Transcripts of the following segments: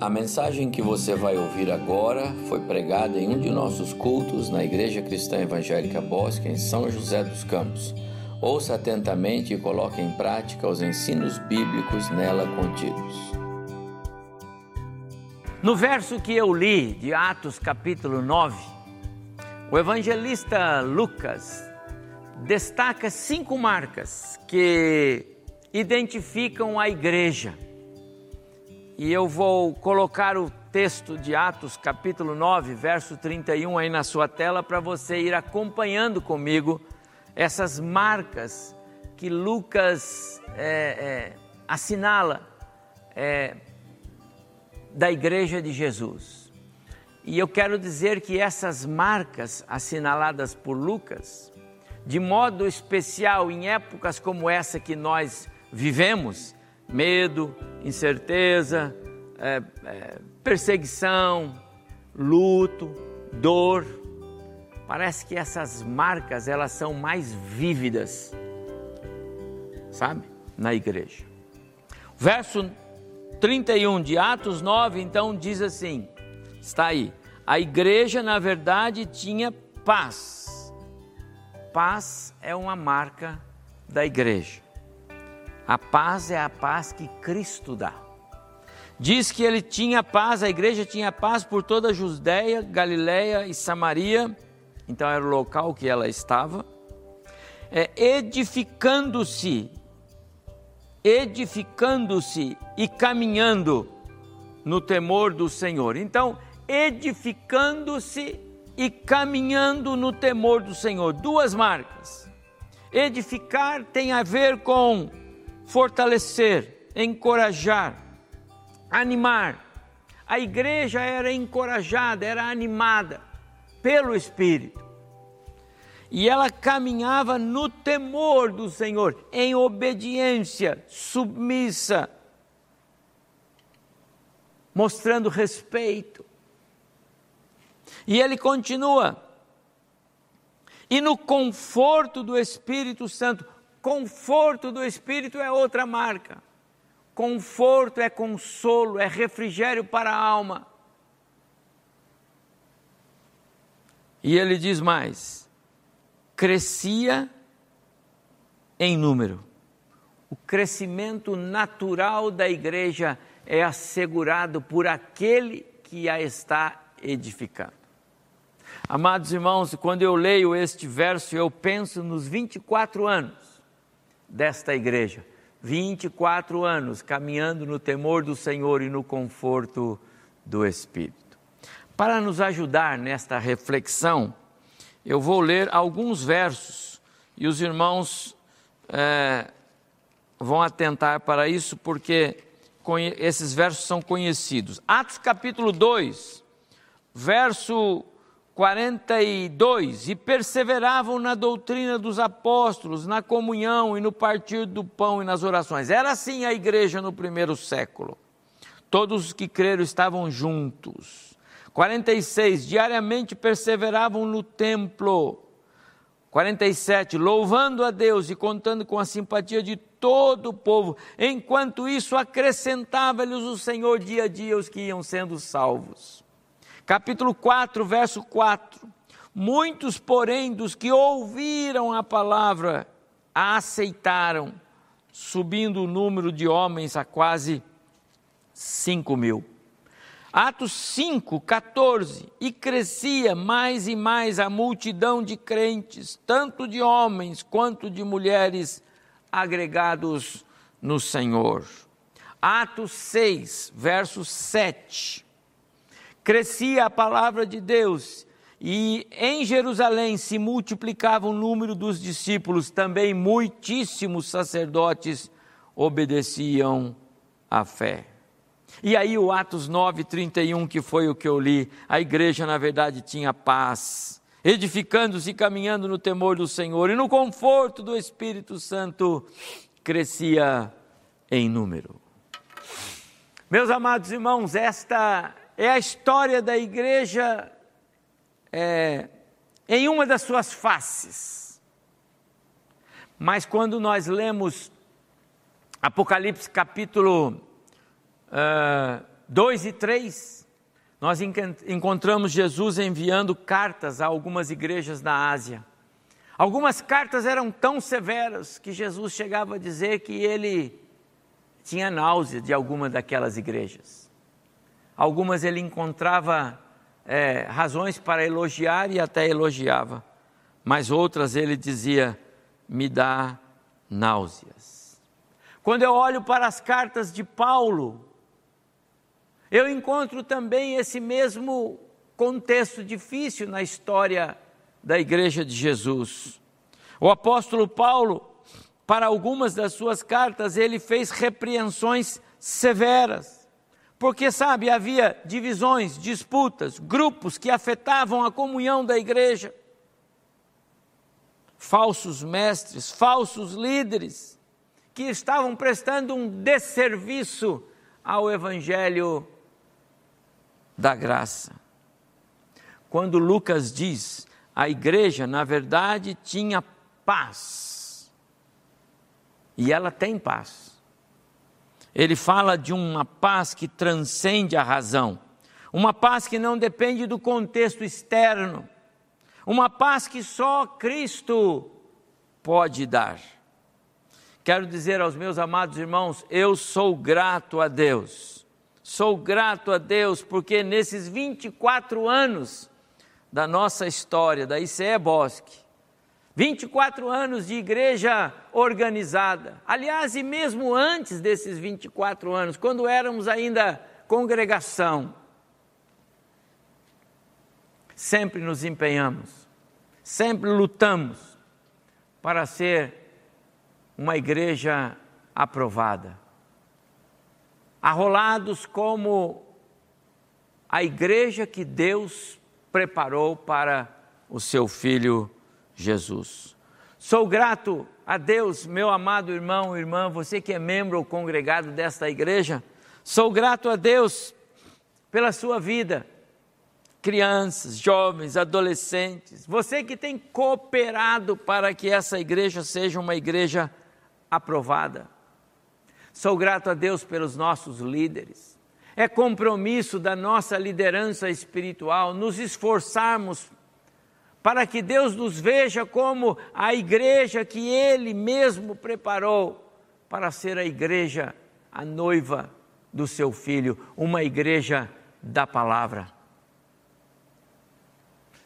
A mensagem que você vai ouvir agora foi pregada em um de nossos cultos na Igreja Cristã Evangélica Bosque, em São José dos Campos. Ouça atentamente e coloque em prática os ensinos bíblicos nela contidos. No verso que eu li de Atos capítulo 9, o evangelista Lucas destaca cinco marcas que identificam a igreja e eu vou colocar o texto de Atos, capítulo 9, verso 31 aí na sua tela para você ir acompanhando comigo essas marcas que Lucas é, é, assinala é, da Igreja de Jesus. E eu quero dizer que essas marcas assinaladas por Lucas, de modo especial em épocas como essa que nós vivemos, medo, incerteza, é, é, perseguição, luto, dor. Parece que essas marcas elas são mais vívidas, sabe, na igreja. Verso 31 de Atos 9, então diz assim: está aí, a igreja na verdade tinha paz. Paz é uma marca da igreja. A paz é a paz que Cristo dá. Diz que ele tinha paz, a igreja tinha paz por toda a Judéia, Galiléia e Samaria, então era o local que ela estava, é, edificando-se, edificando-se e caminhando no temor do Senhor. Então, edificando-se e caminhando no temor do Senhor. Duas marcas. Edificar tem a ver com fortalecer, encorajar, animar. A igreja era encorajada, era animada pelo Espírito. E ela caminhava no temor do Senhor, em obediência, submissa, mostrando respeito. E ele continua. E no conforto do Espírito Santo, Conforto do Espírito é outra marca. Conforto é consolo, é refrigério para a alma. E ele diz mais: crescia em número. O crescimento natural da igreja é assegurado por aquele que a está edificando. Amados irmãos, quando eu leio este verso, eu penso nos 24 anos desta igreja. 24 anos caminhando no temor do Senhor e no conforto do Espírito. Para nos ajudar nesta reflexão, eu vou ler alguns versos e os irmãos é, vão atentar para isso porque esses versos são conhecidos. Atos capítulo 2, verso 42 e perseveravam na doutrina dos apóstolos, na comunhão e no partir do pão e nas orações. Era assim a igreja no primeiro século. Todos os que creram estavam juntos. 46 diariamente perseveravam no templo. 47 louvando a Deus e contando com a simpatia de todo o povo. Enquanto isso acrescentava-lhes o Senhor dia a dia os que iam sendo salvos capítulo 4, verso 4. Muitos, porém, dos que ouviram a palavra, a aceitaram, subindo o número de homens a quase 5 mil. Atos 5, 14. E crescia mais e mais a multidão de crentes, tanto de homens quanto de mulheres, agregados no Senhor. Atos 6, verso 7 crescia a palavra de Deus e em Jerusalém se multiplicava o número dos discípulos, também muitíssimos sacerdotes obedeciam à fé. E aí o Atos 9:31, que foi o que eu li, a igreja na verdade tinha paz, edificando-se e caminhando no temor do Senhor e no conforto do Espírito Santo, crescia em número. Meus amados irmãos, esta é a história da igreja é, em uma das suas faces. Mas quando nós lemos Apocalipse capítulo uh, 2 e 3, nós encontramos Jesus enviando cartas a algumas igrejas da Ásia. Algumas cartas eram tão severas que Jesus chegava a dizer que ele tinha náusea de alguma daquelas igrejas. Algumas ele encontrava é, razões para elogiar e até elogiava, mas outras ele dizia: me dá náuseas. Quando eu olho para as cartas de Paulo, eu encontro também esse mesmo contexto difícil na história da igreja de Jesus. O apóstolo Paulo, para algumas das suas cartas, ele fez repreensões severas. Porque, sabe, havia divisões, disputas, grupos que afetavam a comunhão da igreja. Falsos mestres, falsos líderes, que estavam prestando um desserviço ao evangelho da graça. Quando Lucas diz a igreja, na verdade, tinha paz. E ela tem paz. Ele fala de uma paz que transcende a razão, uma paz que não depende do contexto externo, uma paz que só Cristo pode dar. Quero dizer aos meus amados irmãos, eu sou grato a Deus. Sou grato a Deus porque nesses 24 anos da nossa história, da ICE Bosque. 24 anos de igreja organizada. Aliás, e mesmo antes desses 24 anos, quando éramos ainda congregação, sempre nos empenhamos, sempre lutamos para ser uma igreja aprovada. Arrolados como a igreja que Deus preparou para o seu filho Jesus. Sou grato a Deus, meu amado irmão irmã, você que é membro ou congregado desta igreja, sou grato a Deus pela sua vida, crianças, jovens, adolescentes, você que tem cooperado para que essa igreja seja uma igreja aprovada. Sou grato a Deus pelos nossos líderes. É compromisso da nossa liderança espiritual nos esforçarmos para que Deus nos veja como a igreja que Ele mesmo preparou para ser a igreja, a noiva do seu filho, uma igreja da palavra.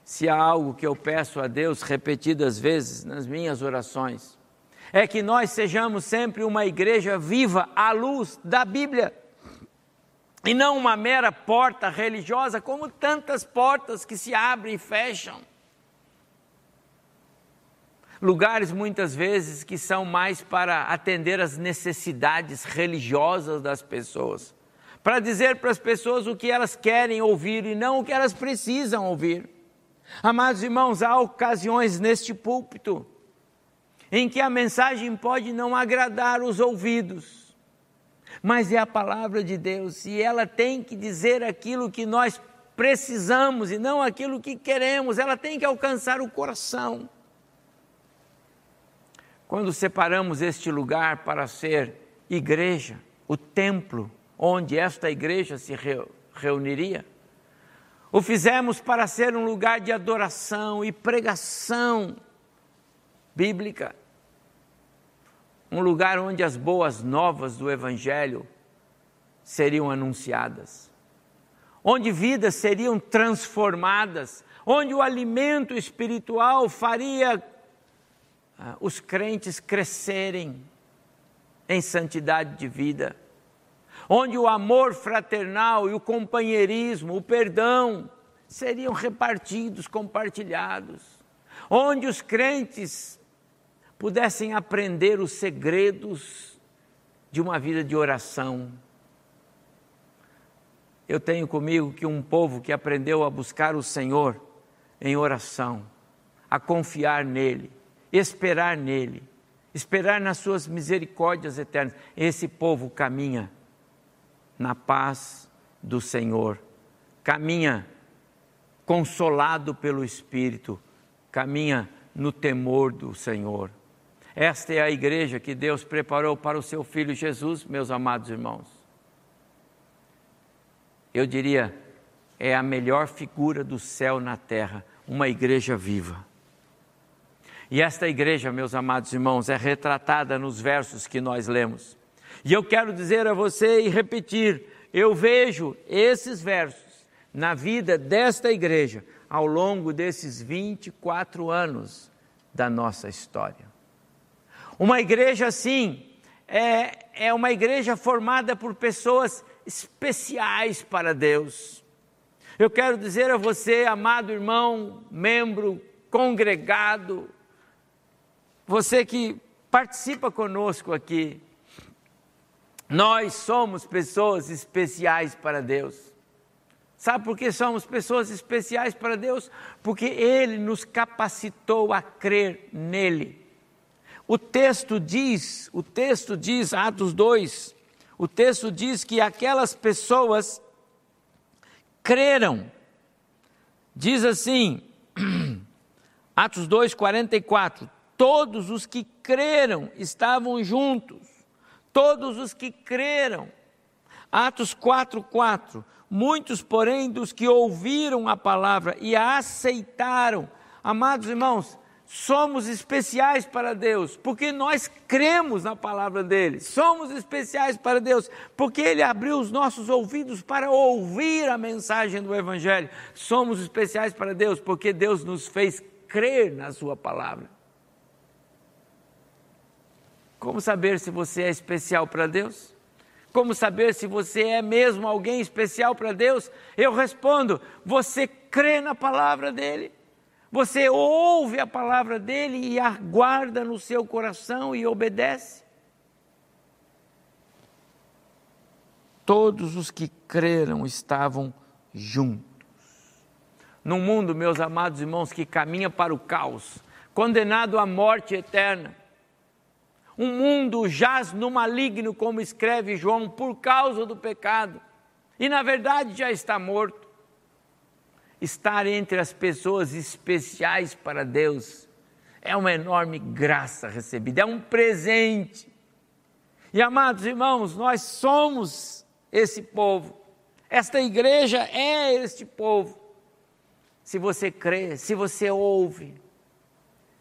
Se há algo que eu peço a Deus repetidas vezes nas minhas orações, é que nós sejamos sempre uma igreja viva à luz da Bíblia e não uma mera porta religiosa, como tantas portas que se abrem e fecham. Lugares muitas vezes que são mais para atender as necessidades religiosas das pessoas, para dizer para as pessoas o que elas querem ouvir e não o que elas precisam ouvir. Amados irmãos, há ocasiões neste púlpito em que a mensagem pode não agradar os ouvidos, mas é a palavra de Deus e ela tem que dizer aquilo que nós precisamos e não aquilo que queremos, ela tem que alcançar o coração. Quando separamos este lugar para ser igreja, o templo onde esta igreja se reuniria, o fizemos para ser um lugar de adoração e pregação bíblica um lugar onde as boas novas do Evangelho seriam anunciadas, onde vidas seriam transformadas, onde o alimento espiritual faria os crentes crescerem em santidade de vida, onde o amor fraternal e o companheirismo, o perdão, seriam repartidos, compartilhados, onde os crentes pudessem aprender os segredos de uma vida de oração. Eu tenho comigo que um povo que aprendeu a buscar o Senhor em oração, a confiar nele, esperar nele, esperar nas suas misericórdias eternas, esse povo caminha na paz do Senhor, caminha consolado pelo Espírito, caminha no temor do Senhor. Esta é a igreja que Deus preparou para o seu filho Jesus, meus amados irmãos. eu diria, é a melhor figura do céu na terra, uma igreja viva. E esta igreja, meus amados irmãos, é retratada nos versos que nós lemos. E eu quero dizer a você e repetir: eu vejo esses versos na vida desta igreja ao longo desses 24 anos da nossa história. Uma igreja assim é, é uma igreja formada por pessoas especiais para Deus. Eu quero dizer a você, amado irmão, membro, congregado, você que participa conosco aqui, nós somos pessoas especiais para Deus. Sabe por que somos pessoas especiais para Deus? Porque Ele nos capacitou a crer nele. O texto diz, o texto diz, Atos 2, o texto diz que aquelas pessoas creram. Diz assim, Atos 2, 44, todos os que creram estavam juntos, todos os que creram. Atos 4, 4, Muitos, porém, dos que ouviram a palavra e a aceitaram, amados irmãos, somos especiais para Deus, porque nós cremos na palavra dele. Somos especiais para Deus, porque ele abriu os nossos ouvidos para ouvir a mensagem do Evangelho. Somos especiais para Deus, porque Deus nos fez crer na Sua palavra. Como saber se você é especial para Deus? Como saber se você é mesmo alguém especial para Deus? Eu respondo: você crê na palavra dele. Você ouve a palavra dele e aguarda no seu coração e obedece. Todos os que creram estavam juntos. Num mundo, meus amados irmãos, que caminha para o caos, condenado à morte eterna, um mundo jaz no maligno, como escreve João, por causa do pecado. E na verdade já está morto. Estar entre as pessoas especiais para Deus é uma enorme graça recebida, é um presente. E amados irmãos, nós somos esse povo. Esta igreja é este povo. Se você crê, se você ouve,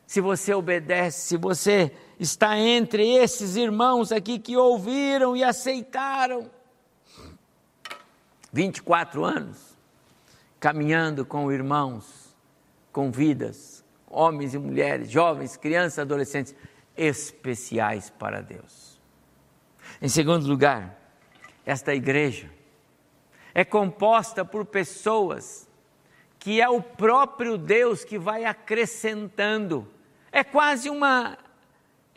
se você obedece, se você está entre esses irmãos aqui que ouviram e aceitaram. 24 anos caminhando com irmãos, com vidas, homens e mulheres, jovens, crianças, adolescentes, especiais para Deus. Em segundo lugar, esta igreja é composta por pessoas que é o próprio Deus que vai acrescentando. É quase uma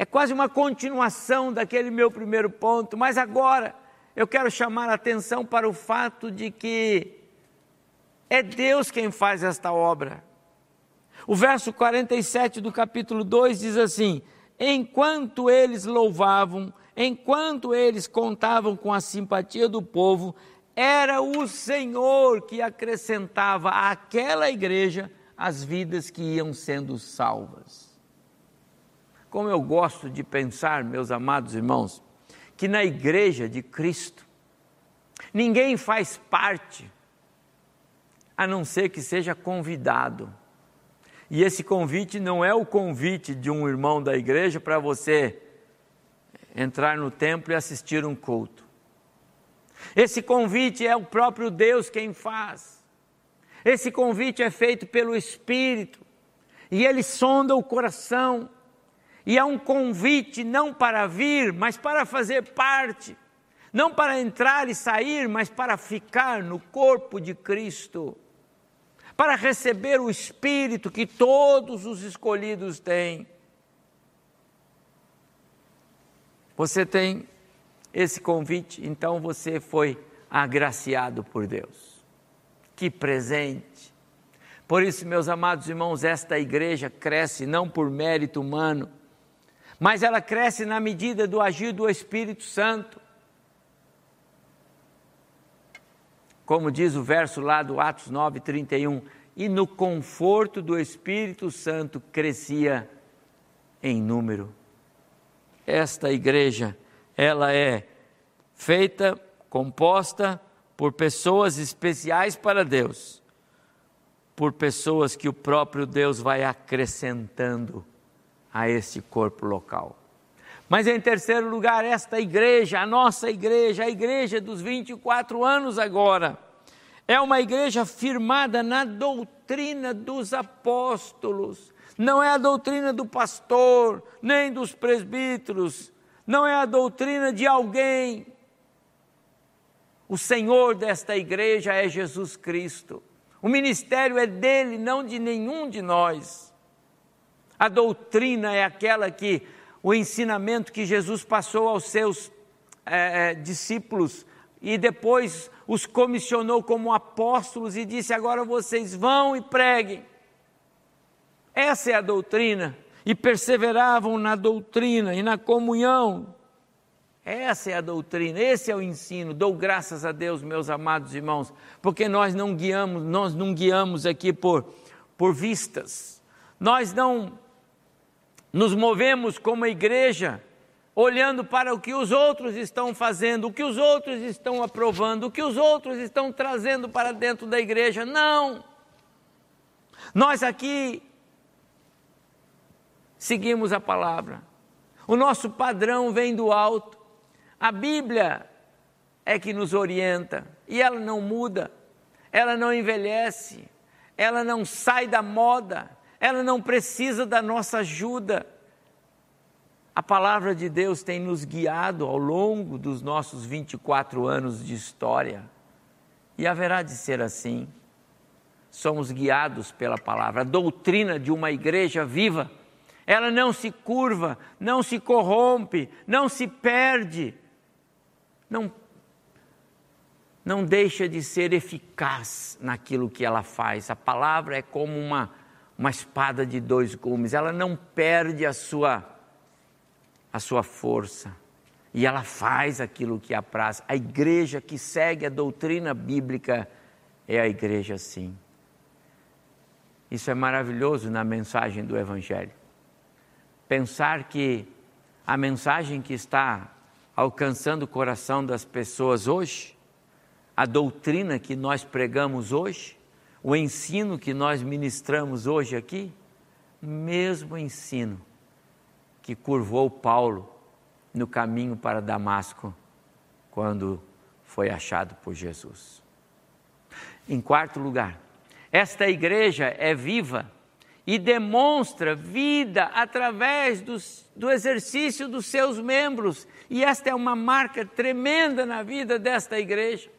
é quase uma continuação daquele meu primeiro ponto, mas agora eu quero chamar a atenção para o fato de que é Deus quem faz esta obra. O verso 47 do capítulo 2 diz assim: Enquanto eles louvavam, enquanto eles contavam com a simpatia do povo, era o Senhor que acrescentava àquela igreja as vidas que iam sendo salvas. Como eu gosto de pensar, meus amados irmãos, que na igreja de Cristo, ninguém faz parte a não ser que seja convidado. E esse convite não é o convite de um irmão da igreja para você entrar no templo e assistir um culto. Esse convite é o próprio Deus quem faz. Esse convite é feito pelo Espírito e ele sonda o coração e é um convite não para vir, mas para fazer parte, não para entrar e sair, mas para ficar no corpo de Cristo, para receber o Espírito que todos os escolhidos têm. Você tem esse convite, então você foi agraciado por Deus. Que presente! Por isso, meus amados irmãos, esta igreja cresce não por mérito humano, mas ela cresce na medida do agir do Espírito Santo. Como diz o verso lá do Atos 9, 31, e no conforto do Espírito Santo crescia em número. Esta igreja, ela é feita, composta por pessoas especiais para Deus, por pessoas que o próprio Deus vai acrescentando a este corpo local. Mas em terceiro lugar, esta igreja, a nossa igreja, a igreja dos 24 anos agora, é uma igreja firmada na doutrina dos apóstolos. Não é a doutrina do pastor, nem dos presbíteros, não é a doutrina de alguém. O Senhor desta igreja é Jesus Cristo. O ministério é dele, não de nenhum de nós. A doutrina é aquela que, o ensinamento que Jesus passou aos seus é, discípulos e depois os comissionou como apóstolos e disse: agora vocês vão e preguem. Essa é a doutrina. E perseveravam na doutrina e na comunhão. Essa é a doutrina, esse é o ensino. Dou graças a Deus, meus amados irmãos, porque nós não guiamos, nós não guiamos aqui por, por vistas. Nós não nos movemos como igreja olhando para o que os outros estão fazendo, o que os outros estão aprovando, o que os outros estão trazendo para dentro da igreja. Não! Nós aqui seguimos a palavra. O nosso padrão vem do alto. A Bíblia é que nos orienta e ela não muda, ela não envelhece, ela não sai da moda, ela não precisa da nossa ajuda. A palavra de Deus tem nos guiado ao longo dos nossos 24 anos de história e haverá de ser assim. Somos guiados pela palavra, a doutrina de uma igreja viva ela não se curva, não se corrompe, não se perde, não, não deixa de ser eficaz naquilo que ela faz. A palavra é como uma, uma espada de dois gumes, ela não perde a sua, a sua força e ela faz aquilo que apraz. A igreja que segue a doutrina bíblica é a igreja sim. Isso é maravilhoso na mensagem do Evangelho pensar que a mensagem que está alcançando o coração das pessoas hoje, a doutrina que nós pregamos hoje, o ensino que nós ministramos hoje aqui, mesmo ensino que curvou Paulo no caminho para Damasco quando foi achado por Jesus. Em quarto lugar, esta igreja é viva e demonstra vida através dos, do exercício dos seus membros. E esta é uma marca tremenda na vida desta igreja.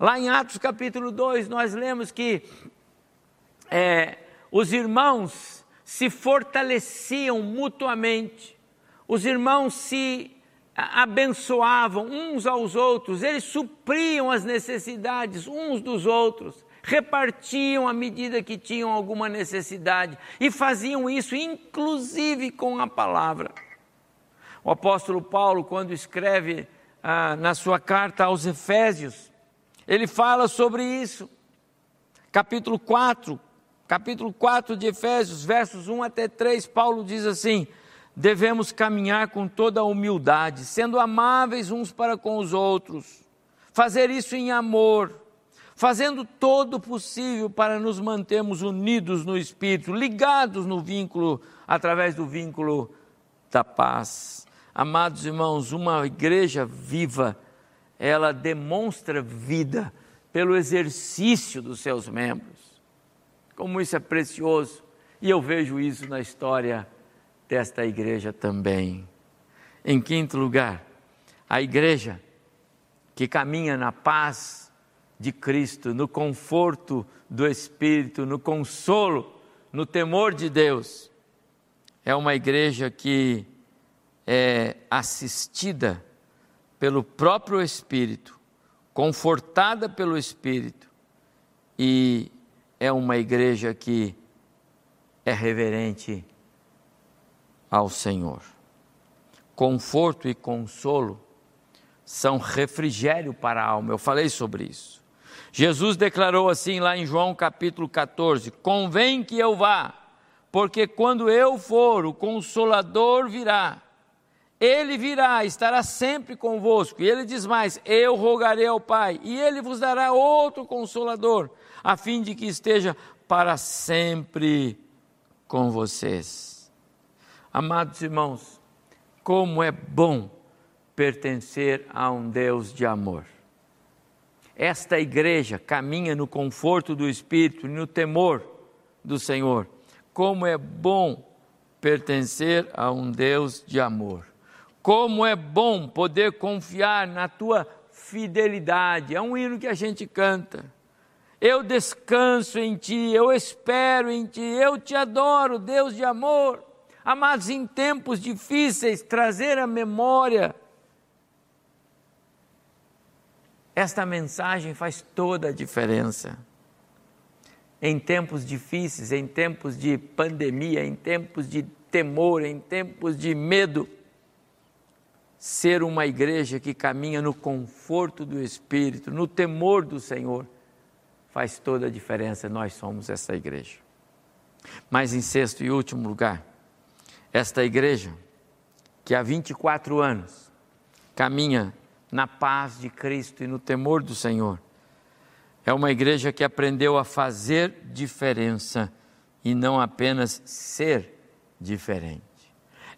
Lá em Atos capítulo 2, nós lemos que é, os irmãos se fortaleciam mutuamente, os irmãos se abençoavam uns aos outros, eles supriam as necessidades uns dos outros repartiam à medida que tinham alguma necessidade e faziam isso inclusive com a palavra. O apóstolo Paulo, quando escreve ah, na sua carta aos Efésios, ele fala sobre isso. Capítulo 4, capítulo 4 de Efésios, versos 1 até 3, Paulo diz assim: devemos caminhar com toda a humildade, sendo amáveis uns para com os outros, fazer isso em amor fazendo todo o possível para nos mantermos unidos no Espírito, ligados no vínculo, através do vínculo da paz. Amados irmãos, uma igreja viva, ela demonstra vida pelo exercício dos seus membros. Como isso é precioso, e eu vejo isso na história desta igreja também. Em quinto lugar, a igreja que caminha na paz de Cristo, no conforto do Espírito, no consolo, no temor de Deus. É uma igreja que é assistida pelo próprio Espírito, confortada pelo Espírito, e é uma igreja que é reverente ao Senhor. Conforto e consolo são refrigério para a alma, eu falei sobre isso. Jesus declarou assim lá em João capítulo 14: Convém que eu vá, porque quando eu for, o Consolador virá, Ele virá, estará sempre convosco. E ele diz mais: Eu rogarei ao Pai, e ele vos dará outro consolador, a fim de que esteja para sempre com vocês. Amados irmãos, como é bom pertencer a um Deus de amor. Esta igreja caminha no conforto do Espírito e no temor do Senhor. Como é bom pertencer a um Deus de amor. Como é bom poder confiar na tua fidelidade. É um hino que a gente canta. Eu descanso em ti, eu espero em ti, eu te adoro, Deus de amor. Amados, em tempos difíceis, trazer a memória esta mensagem faz toda a diferença. Em tempos difíceis, em tempos de pandemia, em tempos de temor, em tempos de medo, ser uma igreja que caminha no conforto do Espírito, no temor do Senhor, faz toda a diferença. Nós somos essa igreja. Mas em sexto e último lugar, esta igreja que há 24 anos caminha na paz de Cristo e no temor do Senhor. É uma igreja que aprendeu a fazer diferença e não apenas ser diferente.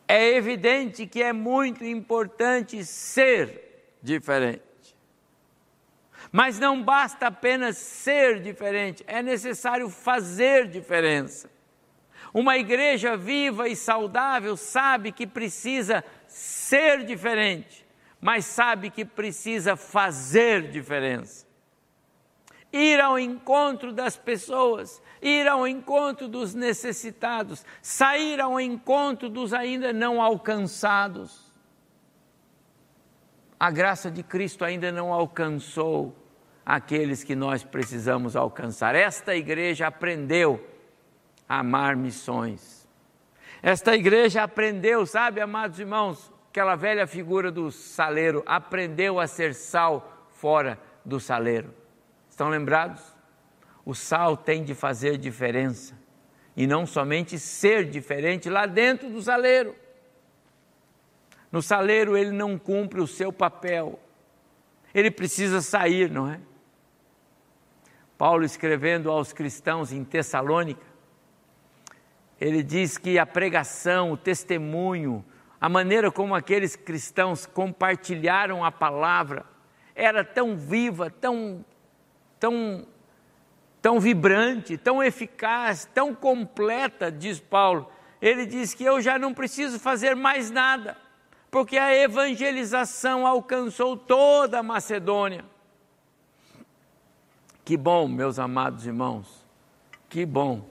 É evidente que é muito importante ser diferente. Mas não basta apenas ser diferente, é necessário fazer diferença. Uma igreja viva e saudável sabe que precisa ser diferente, mas sabe que precisa fazer diferença. Ir ao encontro das pessoas, ir ao encontro dos necessitados, sair ao encontro dos ainda não alcançados. A graça de Cristo ainda não alcançou aqueles que nós precisamos alcançar. Esta igreja aprendeu a amar missões. Esta igreja aprendeu, sabe, amados irmãos, aquela velha figura do saleiro, aprendeu a ser sal fora do saleiro. Estão lembrados? O sal tem de fazer diferença e não somente ser diferente lá dentro do saleiro. No saleiro ele não cumpre o seu papel, ele precisa sair, não é? Paulo escrevendo aos cristãos em Tessalônica, ele diz que a pregação, o testemunho, a maneira como aqueles cristãos compartilharam a palavra era tão viva, tão, tão, tão vibrante, tão eficaz, tão completa, diz Paulo. Ele diz que eu já não preciso fazer mais nada, porque a evangelização alcançou toda a Macedônia. Que bom, meus amados irmãos, que bom,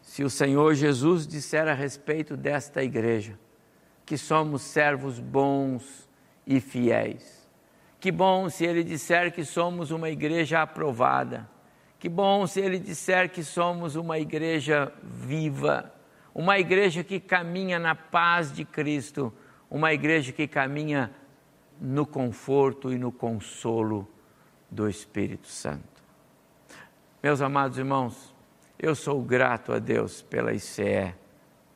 se o Senhor Jesus disser a respeito desta igreja, que somos servos bons e fiéis. Que bom se ele disser que somos uma igreja aprovada. Que bom se ele disser que somos uma igreja viva, uma igreja que caminha na paz de Cristo, uma igreja que caminha no conforto e no consolo do Espírito Santo. Meus amados irmãos, eu sou grato a Deus pela ICE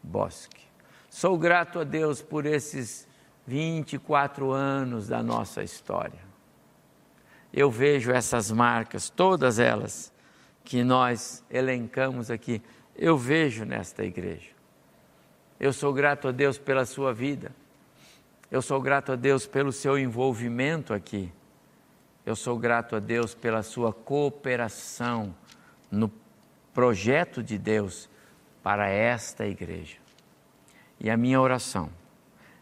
Bosque. Sou grato a Deus por esses 24 anos da nossa história. Eu vejo essas marcas, todas elas que nós elencamos aqui, eu vejo nesta igreja. Eu sou grato a Deus pela sua vida. Eu sou grato a Deus pelo seu envolvimento aqui. Eu sou grato a Deus pela sua cooperação no projeto de Deus para esta igreja. E a minha oração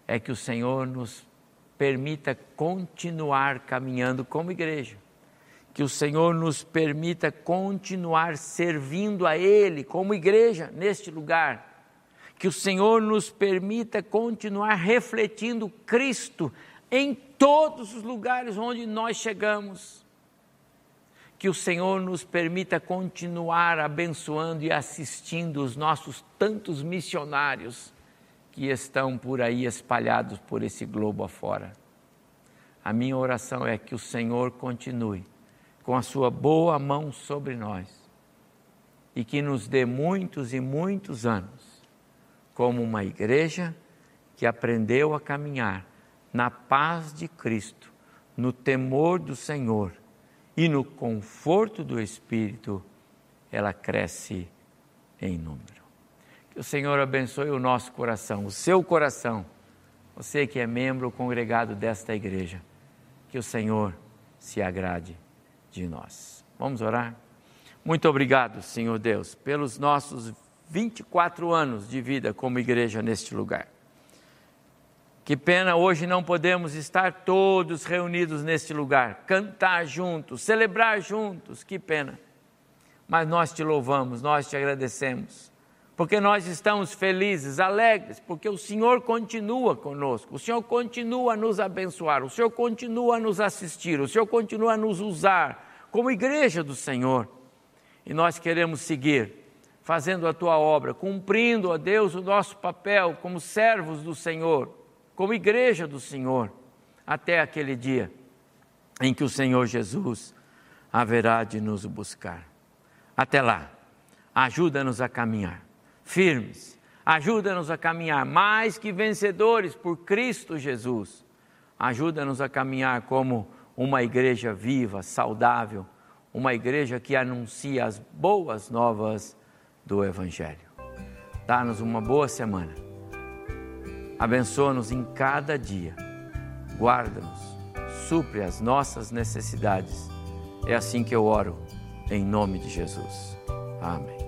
é que o Senhor nos permita continuar caminhando como igreja, que o Senhor nos permita continuar servindo a Ele como igreja neste lugar, que o Senhor nos permita continuar refletindo Cristo em todos os lugares onde nós chegamos. Que o Senhor nos permita continuar abençoando e assistindo os nossos tantos missionários que estão por aí espalhados por esse globo afora. A minha oração é que o Senhor continue com a sua boa mão sobre nós e que nos dê muitos e muitos anos como uma igreja que aprendeu a caminhar na paz de Cristo, no temor do Senhor e no conforto do Espírito, ela cresce em número. Que o Senhor abençoe o nosso coração, o seu coração, você que é membro congregado desta igreja. Que o Senhor se agrade de nós. Vamos orar? Muito obrigado, Senhor Deus, pelos nossos 24 anos de vida como igreja neste lugar. Que pena hoje não podemos estar todos reunidos neste lugar, cantar juntos, celebrar juntos, que pena. Mas nós te louvamos, nós te agradecemos, porque nós estamos felizes, alegres, porque o Senhor continua conosco, o Senhor continua a nos abençoar, o Senhor continua a nos assistir, o Senhor continua a nos usar como igreja do Senhor. E nós queremos seguir fazendo a tua obra, cumprindo, ó Deus, o nosso papel como servos do Senhor como igreja do Senhor, até aquele dia em que o Senhor Jesus haverá de nos buscar. Até lá, ajuda-nos a caminhar firmes, ajuda-nos a caminhar mais que vencedores por Cristo Jesus. Ajuda-nos a caminhar como uma igreja viva, saudável, uma igreja que anuncia as boas novas do Evangelho. Dá-nos uma boa semana Abençoa-nos em cada dia. Guarda-nos. Supre as nossas necessidades. É assim que eu oro, em nome de Jesus. Amém.